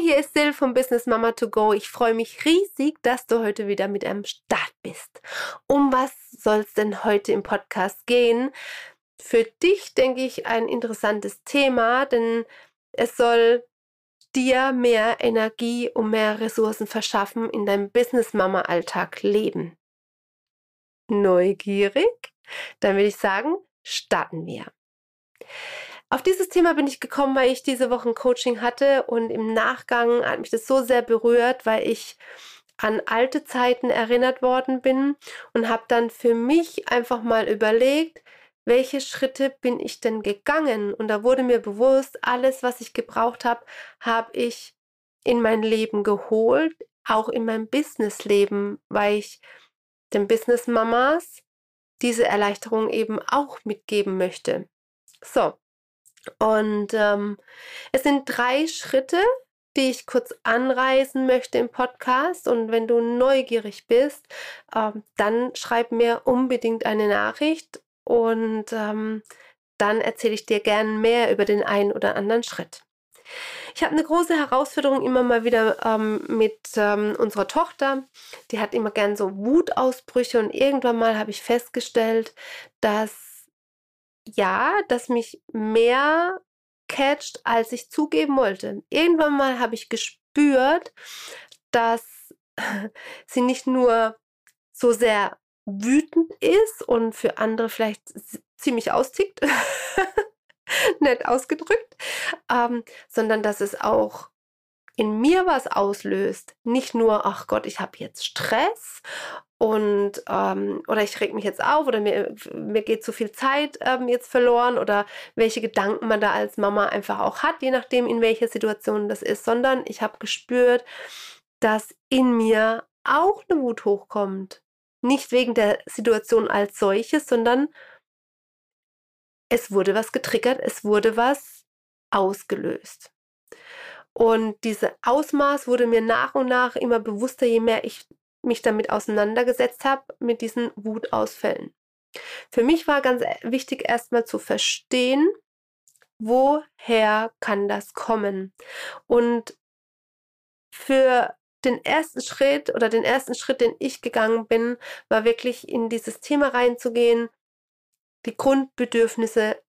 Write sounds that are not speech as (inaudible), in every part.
Hier ist Sil von Business Mama to Go. Ich freue mich riesig, dass du heute wieder mit am Start bist. Um was soll es denn heute im Podcast gehen? Für dich, denke ich, ein interessantes Thema, denn es soll dir mehr Energie und mehr Ressourcen verschaffen in deinem Business Mama Alltag leben. Neugierig? Dann würde ich sagen, starten wir. Auf dieses Thema bin ich gekommen, weil ich diese Woche ein Coaching hatte und im Nachgang hat mich das so sehr berührt, weil ich an alte Zeiten erinnert worden bin und habe dann für mich einfach mal überlegt, welche Schritte bin ich denn gegangen? Und da wurde mir bewusst, alles, was ich gebraucht habe, habe ich in mein Leben geholt, auch in mein Businessleben, weil ich den Business Mamas diese Erleichterung eben auch mitgeben möchte. So, und ähm, es sind drei Schritte, die ich kurz anreißen möchte im Podcast. Und wenn du neugierig bist, ähm, dann schreib mir unbedingt eine Nachricht und ähm, dann erzähle ich dir gern mehr über den einen oder anderen Schritt. Ich habe eine große Herausforderung immer mal wieder ähm, mit ähm, unserer Tochter. Die hat immer gern so Wutausbrüche und irgendwann mal habe ich festgestellt, dass ja, das mich mehr catcht, als ich zugeben wollte. Irgendwann mal habe ich gespürt, dass (laughs) sie nicht nur so sehr wütend ist und für andere vielleicht ziemlich austickt, (laughs) nett ausgedrückt, ähm, sondern dass es auch in mir was auslöst. Nicht nur, ach Gott, ich habe jetzt Stress und ähm, oder ich reg mich jetzt auf oder mir, mir geht zu viel Zeit ähm, jetzt verloren oder welche Gedanken man da als Mama einfach auch hat, je nachdem in welcher Situation das ist, sondern ich habe gespürt, dass in mir auch eine Wut hochkommt. Nicht wegen der Situation als solches, sondern es wurde was getriggert, es wurde was ausgelöst. Und diese Ausmaß wurde mir nach und nach immer bewusster, je mehr ich mich damit auseinandergesetzt habe, mit diesen Wutausfällen. Für mich war ganz wichtig erstmal zu verstehen, woher kann das kommen? Und für den ersten Schritt oder den ersten Schritt, den ich gegangen bin, war wirklich in dieses Thema reinzugehen, die Grundbedürfnisse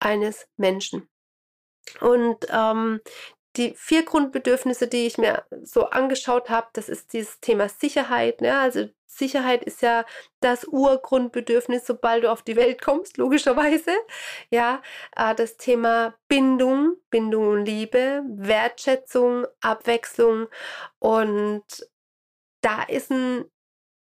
eines Menschen. Und ähm, die vier Grundbedürfnisse, die ich mir so angeschaut habe, das ist dieses Thema Sicherheit. Ne? Also Sicherheit ist ja das Urgrundbedürfnis, sobald du auf die Welt kommst, logischerweise. Ja, äh, das Thema Bindung, Bindung und Liebe, Wertschätzung, Abwechslung und da ist ein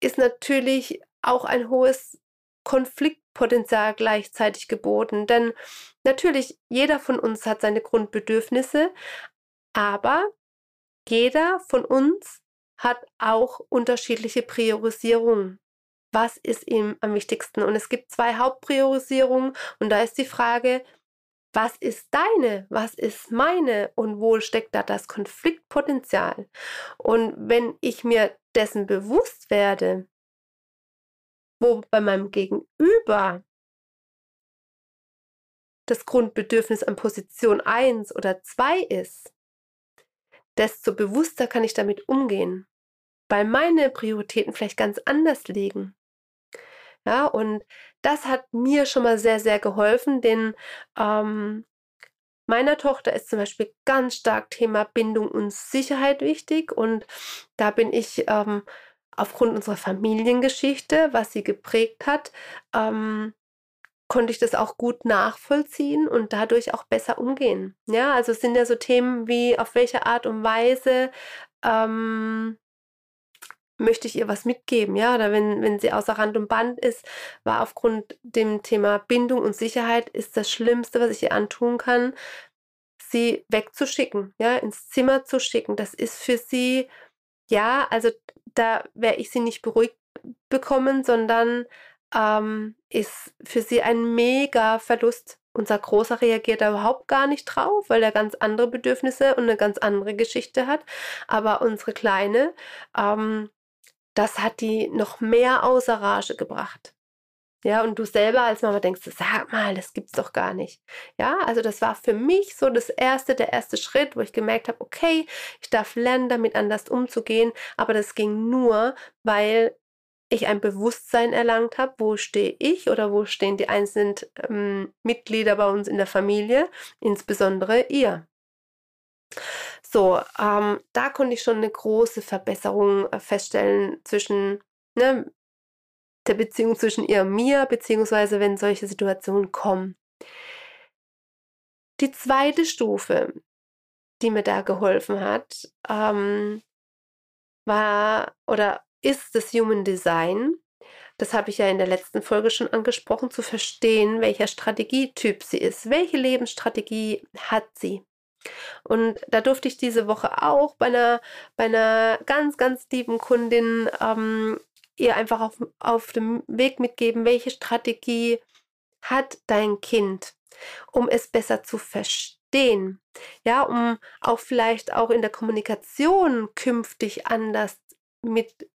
ist natürlich auch ein hohes Konfliktpotenzial gleichzeitig geboten. Denn natürlich, jeder von uns hat seine Grundbedürfnisse, aber jeder von uns hat auch unterschiedliche Priorisierungen. Was ist ihm am wichtigsten? Und es gibt zwei Hauptpriorisierungen und da ist die Frage, was ist deine, was ist meine und wo steckt da das Konfliktpotenzial? Und wenn ich mir dessen bewusst werde, wo bei meinem Gegenüber das Grundbedürfnis an Position 1 oder 2 ist, desto bewusster kann ich damit umgehen, weil meine Prioritäten vielleicht ganz anders liegen. Ja, und das hat mir schon mal sehr, sehr geholfen, denn ähm, meiner Tochter ist zum Beispiel ganz stark Thema Bindung und Sicherheit wichtig und da bin ich ähm, aufgrund unserer Familiengeschichte, was sie geprägt hat, ähm, konnte ich das auch gut nachvollziehen und dadurch auch besser umgehen. Ja, also es sind ja so Themen wie auf welche Art und Weise ähm, möchte ich ihr was mitgeben, ja, oder wenn, wenn sie außer Rand und Band ist, war aufgrund dem Thema Bindung und Sicherheit ist das Schlimmste, was ich ihr antun kann, sie wegzuschicken, ja, ins Zimmer zu schicken. Das ist für sie, ja, also da wäre ich sie nicht beruhigt, bekommen, sondern ähm, ist für sie ein mega Verlust. Unser Großer reagiert da überhaupt gar nicht drauf, weil er ganz andere Bedürfnisse und eine ganz andere Geschichte hat. Aber unsere Kleine, ähm, das hat die noch mehr außer Rage gebracht. Ja, und du selber als Mama denkst, sag mal, das gibt's doch gar nicht. Ja, also das war für mich so das erste, der erste Schritt, wo ich gemerkt habe, okay, ich darf lernen, damit anders umzugehen, aber das ging nur, weil ich ein Bewusstsein erlangt habe, wo stehe ich oder wo stehen die einzelnen ähm, Mitglieder bei uns in der Familie, insbesondere ihr. So, ähm, da konnte ich schon eine große Verbesserung äh, feststellen zwischen ne, der Beziehung zwischen ihr und mir, beziehungsweise wenn solche Situationen kommen. Die zweite Stufe, die mir da geholfen hat, ähm, war oder ist das Human Design. Das habe ich ja in der letzten Folge schon angesprochen, zu verstehen, welcher Strategietyp sie ist. Welche Lebensstrategie hat sie? Und da durfte ich diese Woche auch bei einer, bei einer ganz, ganz lieben Kundin ähm, ihr einfach auf, auf dem Weg mitgeben, welche Strategie hat dein Kind, um es besser zu verstehen. Ja, um auch vielleicht auch in der Kommunikation künftig anders mit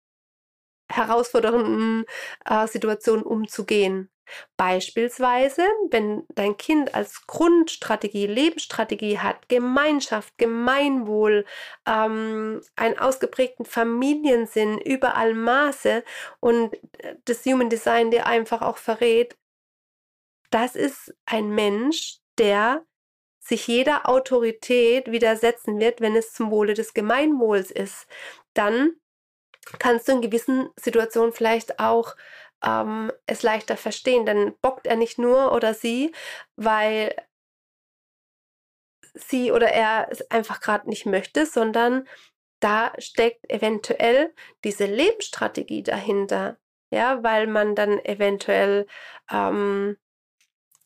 herausfordernden äh, Situationen umzugehen. Beispielsweise, wenn dein Kind als Grundstrategie, Lebensstrategie hat, Gemeinschaft, Gemeinwohl, ähm, einen ausgeprägten Familiensinn, überall Maße und das Human Design dir einfach auch verrät, das ist ein Mensch, der sich jeder Autorität widersetzen wird, wenn es zum Wohle des Gemeinwohls ist. Dann kannst du in gewissen Situationen vielleicht auch ähm, es leichter verstehen. Dann bockt er nicht nur oder sie, weil sie oder er es einfach gerade nicht möchte, sondern da steckt eventuell diese Lebensstrategie dahinter. Ja, weil man dann eventuell ähm,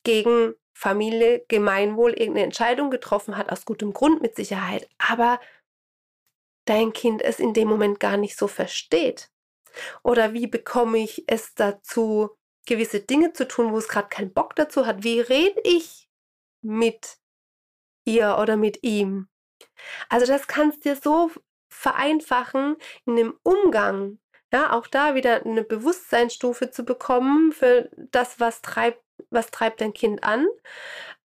gegen Familie, Gemeinwohl irgendeine Entscheidung getroffen hat, aus gutem Grund mit Sicherheit. Aber dein Kind es in dem Moment gar nicht so versteht? Oder wie bekomme ich es dazu, gewisse Dinge zu tun, wo es gerade keinen Bock dazu hat? Wie rede ich mit ihr oder mit ihm? Also das kannst dir so vereinfachen in dem Umgang. Ja, auch da wieder eine Bewusstseinsstufe zu bekommen für das, was treibt, was treibt dein Kind an.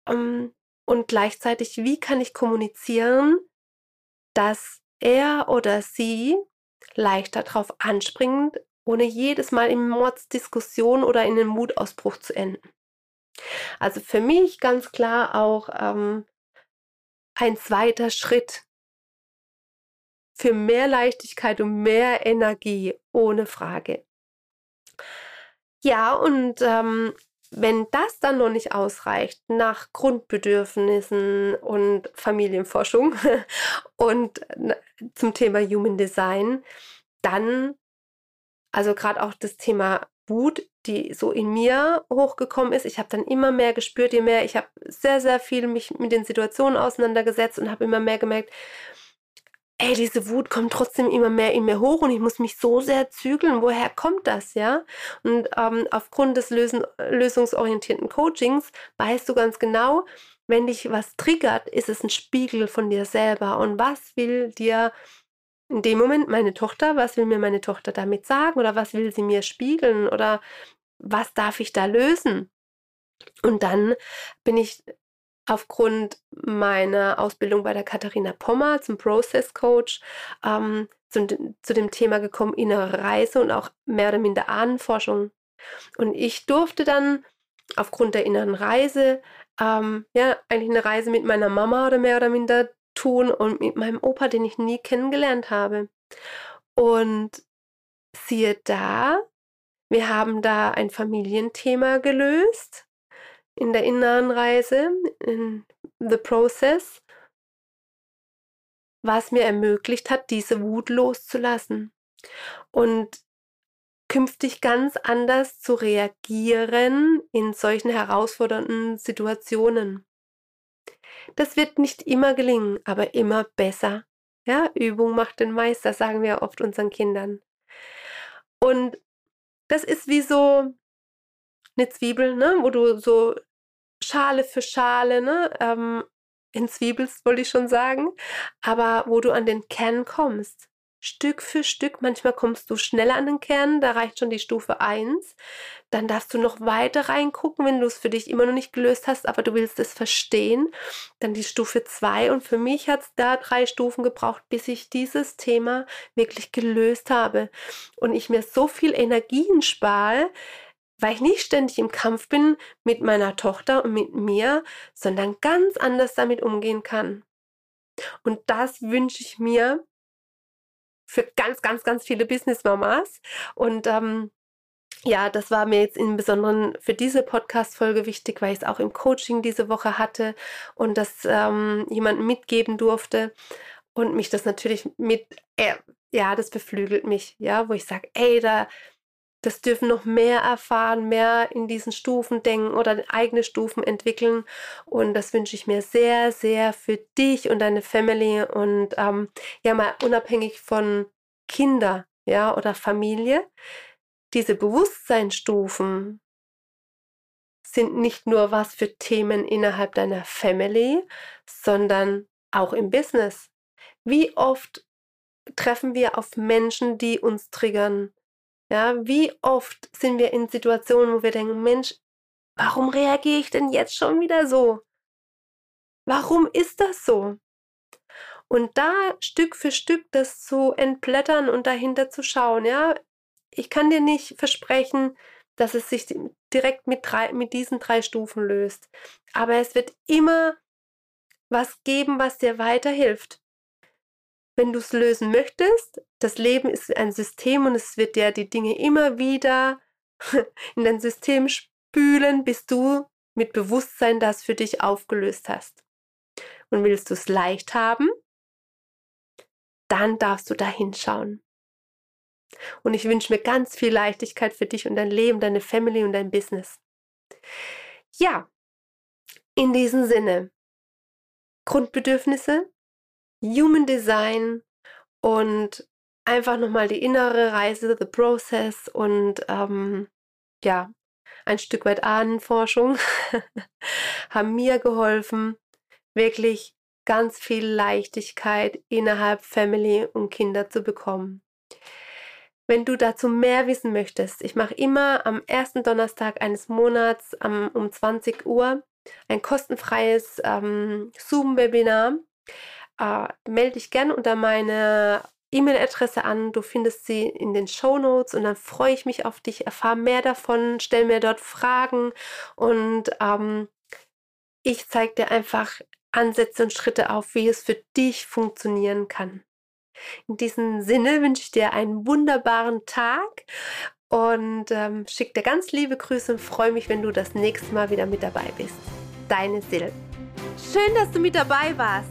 Ähm, und gleichzeitig, wie kann ich kommunizieren, dass er oder sie leichter darauf anspringen, ohne jedes Mal in Mordsdiskussion oder in einem Mutausbruch zu enden. Also für mich ganz klar auch ähm, ein zweiter Schritt für mehr Leichtigkeit und mehr Energie, ohne Frage. Ja, und ähm, wenn das dann noch nicht ausreicht, nach Grundbedürfnissen und Familienforschung (laughs) und zum Thema Human Design, dann, also gerade auch das Thema Wut, die so in mir hochgekommen ist. Ich habe dann immer mehr gespürt, je mehr, ich habe sehr, sehr viel mich mit den Situationen auseinandergesetzt und habe immer mehr gemerkt, ey, diese Wut kommt trotzdem immer mehr in mir hoch und ich muss mich so sehr zügeln. Woher kommt das, ja? Und ähm, aufgrund des lösen, lösungsorientierten Coachings weißt du ganz genau, wenn dich was triggert, ist es ein Spiegel von dir selber. Und was will dir in dem Moment meine Tochter, was will mir meine Tochter damit sagen oder was will sie mir spiegeln oder was darf ich da lösen? Und dann bin ich aufgrund meiner Ausbildung bei der Katharina Pommer zum Process Coach ähm, zu, zu, dem Thema gekommen, innere Reise und auch mehr oder minder Ahnenforschung. Und ich durfte dann aufgrund der inneren Reise ähm, ja eigentlich eine Reise mit meiner Mama oder mehr oder minder tun und mit meinem Opa, den ich nie kennengelernt habe. Und siehe da, wir haben da ein Familienthema gelöst in der inneren Reise, in The Process, was mir ermöglicht hat, diese Wut loszulassen und künftig ganz anders zu reagieren in solchen herausfordernden Situationen. Das wird nicht immer gelingen, aber immer besser. Ja, Übung macht den Meister, sagen wir oft unseren Kindern. Und das ist wie so eine Zwiebel, ne? wo du so Schale für Schale ne? ähm, entzwiebelst, wollte ich schon sagen, aber wo du an den Kern kommst. Stück für Stück. Manchmal kommst du schneller an den Kern, da reicht schon die Stufe 1. Dann darfst du noch weiter reingucken, wenn du es für dich immer noch nicht gelöst hast, aber du willst es verstehen. Dann die Stufe 2 und für mich hat es da drei Stufen gebraucht, bis ich dieses Thema wirklich gelöst habe und ich mir so viel Energien spare, weil ich nicht ständig im Kampf bin mit meiner Tochter und mit mir, sondern ganz anders damit umgehen kann. Und das wünsche ich mir für ganz, ganz, ganz viele Business-Mamas. Und ähm, ja, das war mir jetzt im Besonderen für diese Podcast-Folge wichtig, weil ich es auch im Coaching diese Woche hatte und das ähm, jemandem mitgeben durfte und mich das natürlich mit, äh, ja, das beflügelt mich, ja, wo ich sage, ey, da das dürfen noch mehr erfahren, mehr in diesen Stufen denken oder eigene Stufen entwickeln. Und das wünsche ich mir sehr, sehr für dich und deine Family und ähm, ja mal unabhängig von Kinder, ja, oder Familie. Diese Bewusstseinsstufen sind nicht nur was für Themen innerhalb deiner Family, sondern auch im Business. Wie oft treffen wir auf Menschen, die uns triggern, ja, wie oft sind wir in Situationen, wo wir denken, Mensch, warum reagiere ich denn jetzt schon wieder so? Warum ist das so? Und da Stück für Stück das zu entblättern und dahinter zu schauen, ja, ich kann dir nicht versprechen, dass es sich direkt mit, drei, mit diesen drei Stufen löst. Aber es wird immer was geben, was dir weiterhilft wenn du es lösen möchtest, das Leben ist ein System und es wird dir die Dinge immer wieder (laughs) in dein System spülen, bis du mit Bewusstsein das für dich aufgelöst hast. Und willst du es leicht haben, dann darfst du da hinschauen. Und ich wünsche mir ganz viel Leichtigkeit für dich und dein Leben, deine Family und dein Business. Ja, in diesem Sinne, Grundbedürfnisse Human Design und einfach nochmal die innere Reise, The Process und ähm, ja, ein Stück weit Ahnenforschung (laughs) haben mir geholfen, wirklich ganz viel Leichtigkeit innerhalb Family und Kinder zu bekommen. Wenn du dazu mehr wissen möchtest, ich mache immer am ersten Donnerstag eines Monats um, um 20 Uhr ein kostenfreies ähm, Zoom-Webinar äh, melde dich gerne unter meine E-Mail-Adresse an. Du findest sie in den Show Notes und dann freue ich mich auf dich. Erfahre mehr davon, stell mir dort Fragen und ähm, ich zeige dir einfach Ansätze und Schritte auf, wie es für dich funktionieren kann. In diesem Sinne wünsche ich dir einen wunderbaren Tag und ähm, schicke dir ganz liebe Grüße und freue mich, wenn du das nächste Mal wieder mit dabei bist. Deine Sil. Schön, dass du mit dabei warst.